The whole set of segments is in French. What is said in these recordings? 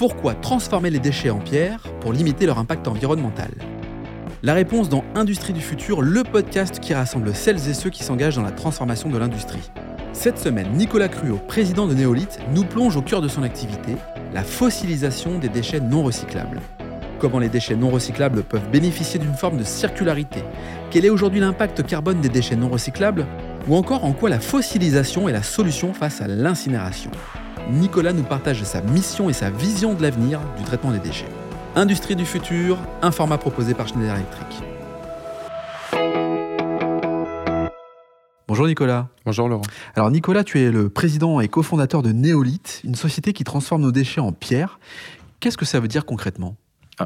Pourquoi transformer les déchets en pierre pour limiter leur impact environnemental La réponse dans Industrie du futur, le podcast qui rassemble celles et ceux qui s'engagent dans la transformation de l'industrie. Cette semaine, Nicolas Cruot, président de Néolith, nous plonge au cœur de son activité, la fossilisation des déchets non recyclables. Comment les déchets non recyclables peuvent bénéficier d'une forme de circularité? Quel est aujourd'hui l'impact carbone des déchets non recyclables? Ou encore en quoi la fossilisation est la solution face à l'incinération? Nicolas nous partage sa mission et sa vision de l'avenir du traitement des déchets. Industrie du futur, un format proposé par Schneider Electric. Bonjour Nicolas. Bonjour Laurent. Alors Nicolas, tu es le président et cofondateur de Néolith, une société qui transforme nos déchets en pierre. Qu'est-ce que ça veut dire concrètement?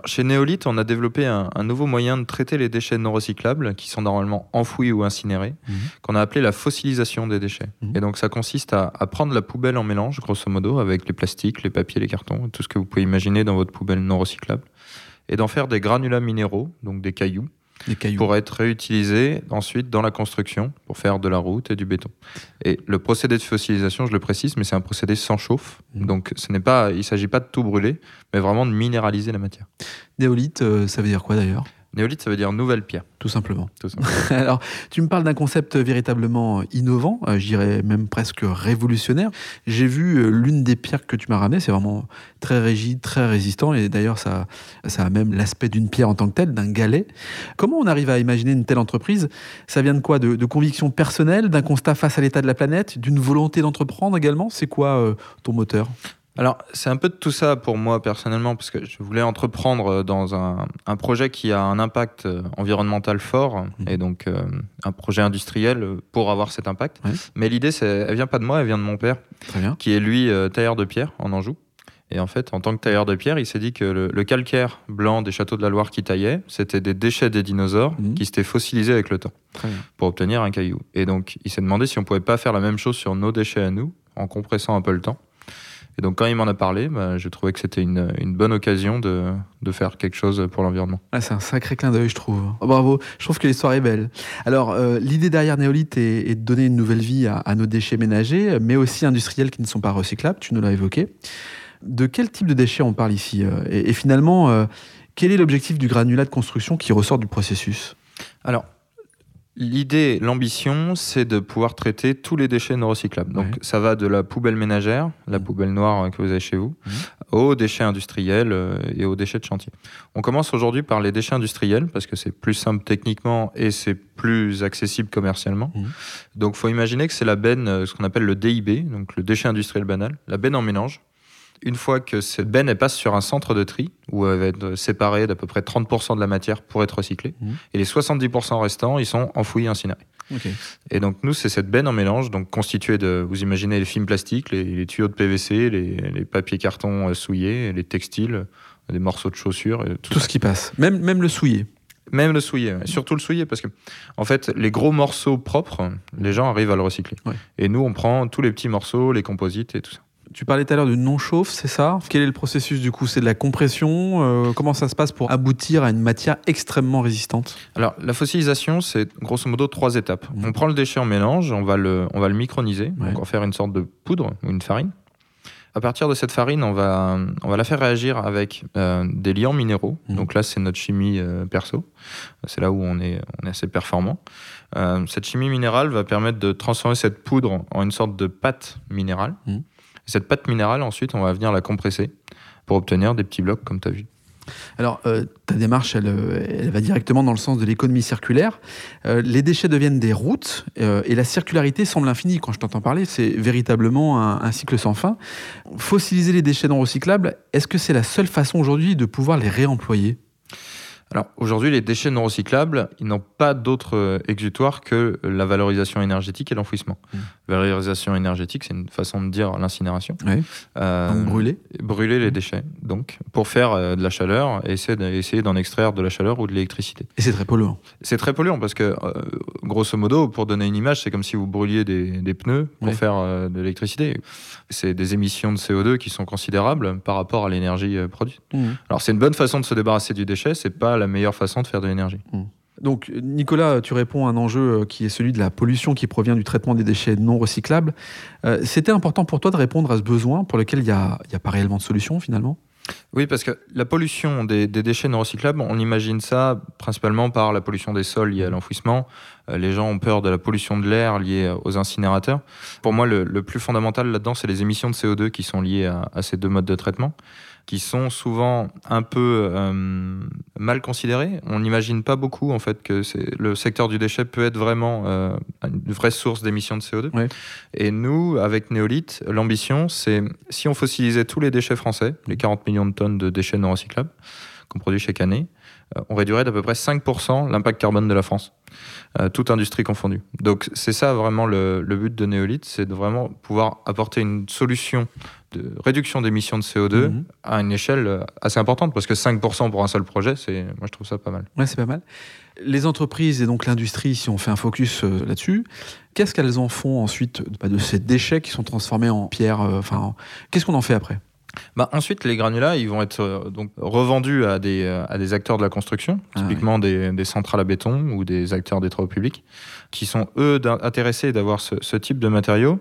Chez Néolith, on a développé un, nouveau moyen de traiter les déchets non recyclables qui sont normalement enfouis ou incinérés, mhm. qu'on a appelé la fossilisation des déchets. Mhm. Et donc ça consiste à, à, prendre la poubelle en mélange, grosso modo, avec les plastiques, les papiers, les cartons, tout ce que vous pouvez imaginer dans votre poubelle non recyclable, et d'en faire des granulats minéraux, donc des cailloux, pour être réutilisé ensuite dans la construction pour faire de la route et du béton. Et le procédé de fossilisation, je le précise, mais c'est un procédé sans chauffe. Mmh. Donc ce n'est pas, il ne s'agit pas de tout brûler, mais vraiment de minéraliser la matière. Néolithe, euh, ça veut dire quoi d'ailleurs? Néolithe, ça veut dire nouvelle pierre. Tout simplement. Alors, tu me parles d'un concept véritablement innovant, euh, je dirais même presque révolutionnaire. J'ai vu euh, l'une des pierres que tu m'as ramenées, c'est vraiment très rigide, très résistant, et d'ailleurs, ça, ça a même l'aspect d'une pierre en tant que telle, d'un galet. Comment on arrive à imaginer une telle entreprise? Ça vient de quoi? De, de conviction personnelle, d'un constat face à l'état de la planète, d'une volonté d'entreprendre également? C'est quoi euh, ton moteur? Alors, c'est un peu de tout ça pour moi personnellement, parce que je voulais entreprendre euh, dans un, un projet qui a un impact euh, environnemental fort, mmh. et donc euh, un projet industriel pour avoir cet impact. Mais l'idée, elle vient pas de moi, elle vient de mon père, qui est lui tailleur de pierre en Anjou. Et en fait, en tant que tailleur de pierre, il s'est dit que le, calcaire blanc des châteaux de la Loire qu'il taillait, c'était des déchets des dinosaures mmh. qui s'étaient fossilisés avec le temps pour obtenir un caillou. Et donc, il s'est demandé si on pouvait pas faire la même chose sur nos déchets à nous, en compressant un peu le temps. Et donc quand il m'en a parlé, bah, je trouvais que c'était une, une, bonne occasion de, de, faire quelque chose pour l'environnement. Ah, c'est un sacré clin d'œil, je trouve. Oh, bravo, je trouve que l'histoire est belle. Alors euh, l'idée derrière Néolith est, est, de donner une nouvelle vie à, à, nos déchets ménagers, mais aussi industriels qui ne sont pas recyclables, tu nous l'as évoqué. De quel type de déchets on parle ici euh, et, et, finalement, euh, quel est l'objectif du granulat de construction qui ressort du processus? Alors, L'idée, l'ambition, c'est de pouvoir traiter tous les déchets non recyclables. Donc ça va de la poubelle ménagère, la mmh. poubelle noire que vous avez chez vous, mmh. aux déchets industriels euh, et aux déchets de chantier. On commence aujourd'hui par les déchets industriels parce que c'est plus simple techniquement et c'est plus accessible commercialement. Mmh. Donc faut imaginer que c'est la benne, euh, ce qu'on appelle le DIB, donc le déchet industriel banal, la benne en mélange une fois que cette benne elle passe sur un centre de tri, où elle va être séparée d'à peu près 30% de la matière pour être recyclée, mmh. et les 70% restants, ils sont enfouis et incinérés. Et donc nous, c'est cette benne en mélange, donc constituée de, vous imaginez les films plastiques, les, tuyaux de PVC, les, papiers cartons euh, souillés, les textiles, des morceaux de chaussures. tout, ce qui passe, même, même le souillé. Même le souillé, surtout le souillé, parce que en fait, les gros morceaux propres, les gens arrivent à le recycler. Et nous, on prend tous les petits morceaux, les composites et tout ça. Tu parlais tout à l'heure de non-chauffe, c'est ça? Quel est le processus du coup? C'est de la compression euh, Comment ça se passe pour aboutir à une matière extrêmement résistante? Alors, la fossilisation, c'est grosso modo trois étapes. Mmh. On prend le déchet en mélange, on va le, on va le microniser, donc en faire une sorte de poudre ou une farine. À partir de cette farine, on va, on va la faire réagir avec euh, des liants minéraux. Mmh. Donc là, c'est notre chimie euh, perso. C'est là où on est, on est assez performant. cette chimie minérale va permettre de transformer cette poudre en une sorte de pâte minérale. Mmh. Cette pâte minérale, ensuite, on va venir la compresser pour obtenir des petits blocs comme tu as vu. Alors, euh, ta démarche, euh, elle, va directement dans le sens de l'économie circulaire. Euh, les déchets deviennent des routes et la circularité semble infinie. Quand je t'entends parler, c'est véritablement un, un, cycle sans fin. Fossiliser les déchets non recyclables, est-ce que c'est la seule façon aujourd'hui de pouvoir les réemployer? Alors aujourd'hui, les déchets non recyclables, ils n'ont pas d'autre exutoire que la valorisation énergétique et l'enfouissement. Mmh. Valorisation énergétique, c'est une façon de dire l'incinération. Euh, brûler Brûler les déchets, donc, pour faire euh, de la chaleur et essayer d'en extraire de la chaleur ou de l'électricité. Et c'est très polluant C'est très polluant parce que, grosso modo, pour donner une image, c'est comme si vous brûliez des, pneus pour faire de l'électricité. C'est des émissions de CO2 qui sont considérables par rapport à l'énergie produite. Mmh. Alors c'est une bonne façon de se débarrasser du déchet, c'est pas la meilleure façon de faire de l'énergie. Hmm. Donc, Nicolas, tu réponds à un enjeu euh, qui est celui de la pollution qui provient du traitement des déchets non recyclables. Euh, c'était important pour toi de répondre à ce besoin pour lequel il n'y a, pas réellement de solution finalement? Oui, parce que la pollution des, déchets non recyclables, on imagine ça principalement par la pollution des sols liée à l'enfouissement. Euh, les gens ont peur de la pollution de l'air liée aux incinérateurs. Pour moi, le, plus fondamental là-dedans, c'est les émissions de CO2 qui sont liées à ces deux modes de traitement qui sont souvent un peu euh, mal considérés. On n'imagine pas beaucoup en fait que le secteur du déchet peut être vraiment euh, une vraie source d'émissions de CO2. Et nous, avec Néolith, l'ambition, c'est si on fossilisait tous les déchets français, les 40 millions de tonnes de déchets non recyclables qu'on produit chaque année, euh, on réduirait d'à peu près 5% l'impact carbone de la France, toute industrie confondue. Donc c'est ça vraiment le, le but de Néolith, c'est de vraiment pouvoir apporter une solution de réduction d'émissions de CO2 mhm. à une échelle euh, assez importante, parce que 5% pour un seul projet, c'est, moi je trouve ça pas mal. Ouais, c'est pas mal. Les entreprises et donc l'industrie, si on fait un focus euh, là-dessus, qu'est-ce qu'elles en font ensuite bah, de ces déchets qui sont transformés en pierre euh, qu'est-ce qu'on en fait après? Bah, ensuite, les granulats, ils vont être donc revendus à des, à des acteurs de la construction, ah typiquement des, des, centrales à béton ou des acteurs des travaux publics, qui sont eux intéressés d'avoir ce, ce, type de matériaux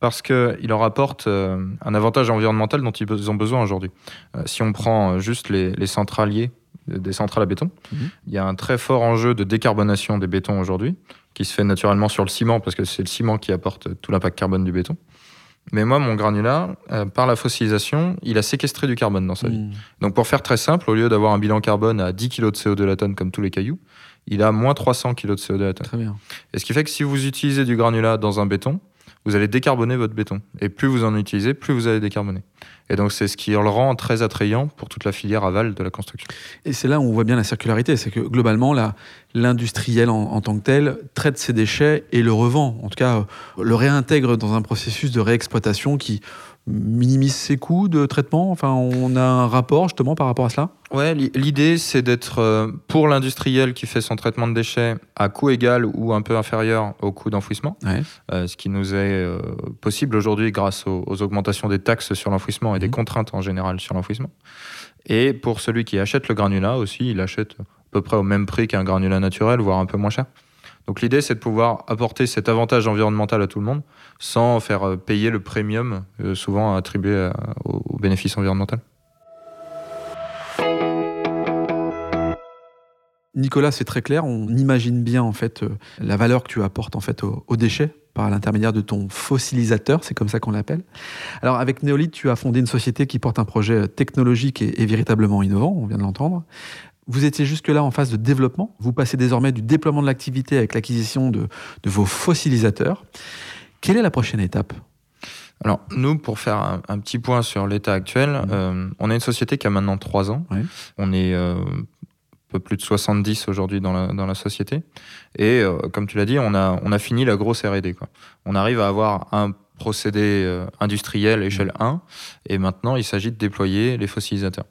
parce qu'il leur apporte euh, un avantage environnemental dont ils ont besoin aujourd'hui. Euh, si on prend juste les, les centraliers des centrales à béton, mhm. il y a un très fort enjeu de décarbonation des bétons aujourd'hui, qui se fait naturellement sur le ciment, parce que c'est le ciment qui apporte tout l'impact carbone du béton. Mais moi, mon granulat, euh, par la fossilisation, il a séquestré du carbone dans sa vie. Mhm. Donc pour faire très simple, au lieu d'avoir un bilan carbone à 10 kg de CO2 la tonne comme tous les cailloux, il a moins 300 kg de CO2 la tonne. Très bien. Et ce qui fait que si vous utilisez du granulat dans un béton, vous allez décarboner votre béton. Et plus vous en utilisez, plus vous allez décarboner. Et donc c'est ce qui le rend très attrayant pour toute la filière aval de la construction. Et c'est là où on voit bien la circularité, c'est que globalement, l'industriel en, en, tant que tel traite ses déchets et le revend, en tout cas euh, le réintègre dans un processus de réexploitation qui minimise ses coûts de traitement? Enfin, on a un rapport justement par rapport à cela? Ouais, l'idée c'est d'être euh, pour l'industriel qui fait son traitement de déchets à coût égal ou un peu inférieur au coût d'enfouissement, euh, ce qui nous est euh, possible aujourd'hui grâce aux, augmentations des taxes sur l'enfouissement et des mhm. contraintes en général sur l'enfouissement. Et pour celui qui achète le granulat aussi, il achète à peu près au même prix qu'un granulat naturel, voire un peu moins cher. Donc l'idée, c'est de pouvoir apporter cet avantage environnemental à tout le monde sans faire euh, payer le premium euh, souvent attribué aux bénéfices environnementaux. Nicolas, c'est très clair. On imagine bien en fait euh, la valeur que tu apportes en fait aux, déchets par l'intermédiaire de ton fossilisateur, c'est comme ça qu'on l'appelle. Alors avec Néolith, tu as fondé une société qui porte un projet technologique et, et véritablement innovant, on vient de l'entendre. Vous étiez jusque-là en phase de développement. Vous passez désormais du déploiement de l'activité avec l'acquisition de, vos fossilisateurs. Quelle est la prochaine étape? Alors, nous, pour faire un, petit point sur l'état actuel, mmh. euh, on est une société qui a maintenant trois ans. On est euh, un peu plus de 70 aujourd'hui dans la, société. Et euh, comme tu l'as dit, on a, on a fini la grosse RD. On arrive à avoir un procédé industriel échelle 1. Mmh. Et maintenant, il s'agit de déployer les fossilisateurs.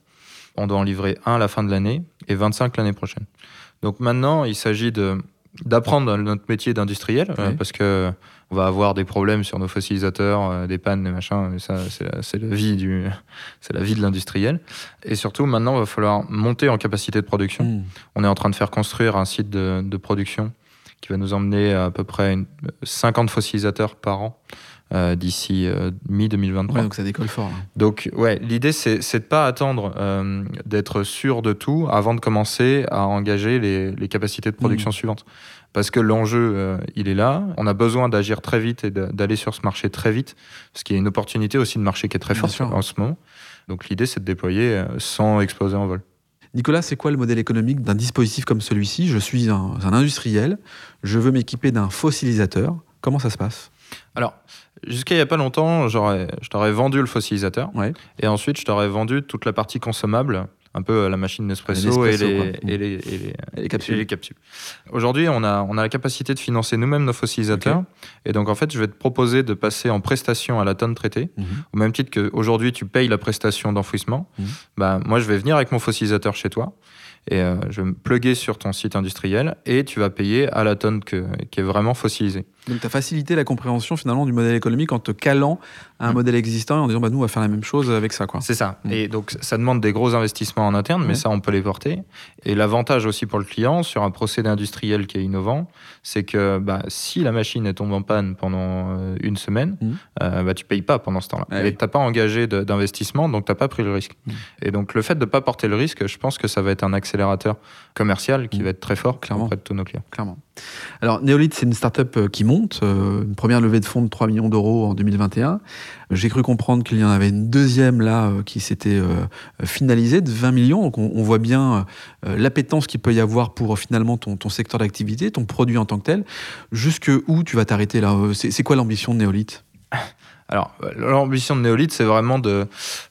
On doit en livrer un à la fin de l'année et 25 l'année prochaine. Donc maintenant, il s'agit de d'apprendre notre métier d'industriel euh, parce que on va avoir des problèmes sur nos fossilisateurs, euh, des pannes, des machins. ça, c'est la, vie du, c'est la vie de l'industriel. Et surtout, maintenant, il va falloir monter en capacité de production. Hmm. On est en train de faire construire un site de, de production qui va nous emmener à, à peu près 50 fossilisateurs par an. Euh, d'ici euh, mi-2023. donc ça décolle fort. Donc ouais, l'idée c'est de ne pas attendre euh, d'être sûr de tout avant de commencer à engager les, capacités de production mmh. suivantes. Parce que l'enjeu, il est là. On a besoin d'agir très vite et d'aller sur ce marché très vite, parce qu'il y a une opportunité aussi de marché qui est très forte en ce moment. Donc l'idée, c'est de déployer sans exploser en vol. Nicolas, c'est quoi le modèle économique d'un dispositif comme celui-ci? Je suis un, un industriel, je veux m'équiper d'un fossilisateur. Comment ça se passe? Alors, Jusqu'à il n'y a pas longtemps, je t'aurais vendu le fossilisateur. Et ensuite, je t'aurais vendu toute la partie consommable, un peu la machine Nespresso, et, les, capsules. Aujourd'hui, on a, on a la capacité de financer nous-mêmes nos fossilisateurs. Et donc, en fait, je vais te proposer de passer en prestation à la tonne traitée. Mhm. Au même titre qu'aujourd'hui, tu payes la prestation d'enfouissement. Bah, moi, je vais venir avec mon fossilisateur chez toi et euh, je vais me pluguer sur ton site industriel et tu vas payer à la tonne que, qui est vraiment fossilisée. Donc tu as facilité la compréhension finalement du modèle économique en te calant à un mm. modèle existant et en disant bah, nous on va faire la même chose avec ça. C'est ça. Mm. Et donc ça demande des gros investissements en interne, mais ça on peut les porter. Et l'avantage aussi pour le client sur un procédé industriel qui est innovant, c'est que bah, si la machine tombe en panne pendant euh, une semaine, mm. euh, bah, tu payes pas pendant ce temps-là. Ah et tu n'as pas engagé d'investissement, donc tu n'as pas pris le risque. Et donc le fait de ne pas porter le risque, je pense que ça va être un accélérateur commercial qui va être très fort Clairement. auprès de tous nos clients. Clairement. Alors, Neolith, c'est une start-up euh, qui monte, euh, une première levée de fonds de 3 millions d'euros en 2021. J'ai cru comprendre qu'il y en avait une deuxième là euh, qui s'était finalisée de 20 millions. Donc, on, voit bien l'appétence qu'il peut y avoir pour finalement ton, secteur d'activité, ton produit en tant que tel. Jusque où tu vas t'arrêter là? C'est quoi l'ambition de Neolith alors, l'ambition de Néolith, c'est vraiment de,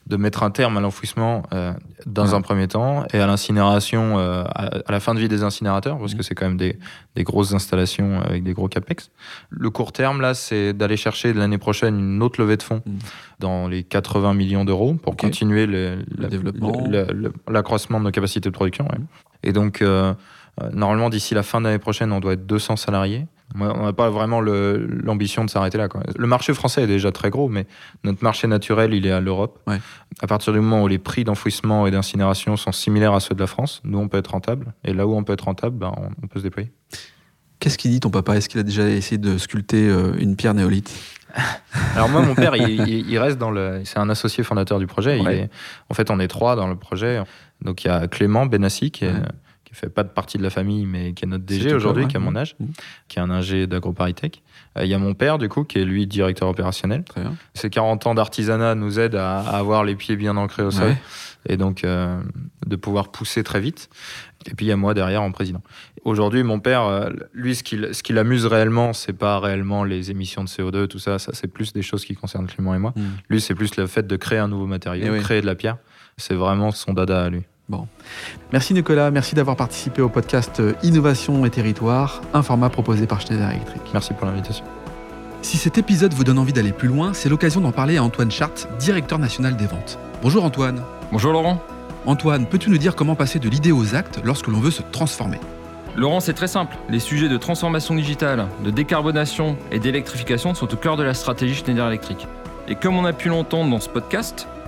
de, mettre un terme à l'enfouissement euh, dans un premier temps et à l'incinération euh, à, la fin de vie des incinérateurs, parce que c'est quand même des, des, grosses installations avec des gros capex. Le court terme, là, c'est d'aller chercher l'année prochaine une autre levée de fonds mmh. dans les 80 millions d'euros pour continuer le, l'accroissement de nos capacités de production. Et donc, euh, normalement, d'ici la fin de l'année prochaine, on doit être 200 salariés on n'a pas vraiment l'ambition de s'arrêter là. Le marché français est déjà très gros, mais notre marché naturel, il est à l'Europe. À partir du moment où les prix d'enfouissement et d'incinération sont similaires à ceux de la France, nous, on peut être rentable. Et là où on peut être rentable, ben, on, peut se déployer. Qu'est-ce qu'il dit ton papa? Est-ce qu'il a déjà essayé de sculpter euh, une pierre néolithe Alors moi, mon père, il, reste dans le... C'est un associé fondateur du projet. Il est... En fait, on est trois dans le projet. Donc il y a Clément Benassi, qui est qui fait pas de partie de la famille, mais qui est notre DG aujourd'hui, qui a mon âge, mmh. qui est un ingé d'AgroParisTech. Euh, il y a mon père, du coup, qui est lui directeur opérationnel. Ces 40 ans d'artisanat nous aident à, avoir les pieds bien ancrés au sol et donc euh, de pouvoir pousser très vite. Et puis il y a moi derrière en président. Aujourd'hui, mon père, euh, lui, ce qui, ce qui l'amuse réellement, c'est pas réellement les émissions de CO2, tout ça. Ça, c'est plus des choses qui concernent Clément et moi. Mmh. Lui, c'est plus le fait de créer un nouveau matériau, créer de la pierre. C'est vraiment son dada à lui. Bon. Merci Nicolas, merci d'avoir participé au podcast euh, Innovation et Territoire, un format proposé par Schneider Electric. Merci pour l'invitation. Si cet épisode vous donne envie d'aller plus loin, c'est l'occasion d'en parler à Antoine Chart, directeur national des ventes. Bonjour Antoine. Bonjour Laurent. Antoine, peux-tu nous dire comment passer de l'idée aux actes lorsque l'on veut se transformer? Laurent, c'est très simple. Les sujets de transformation digitale, de décarbonation et d'électrification sont au cœur de la stratégie Schneider Electric. Et comme on a pu l'entendre dans ce podcast,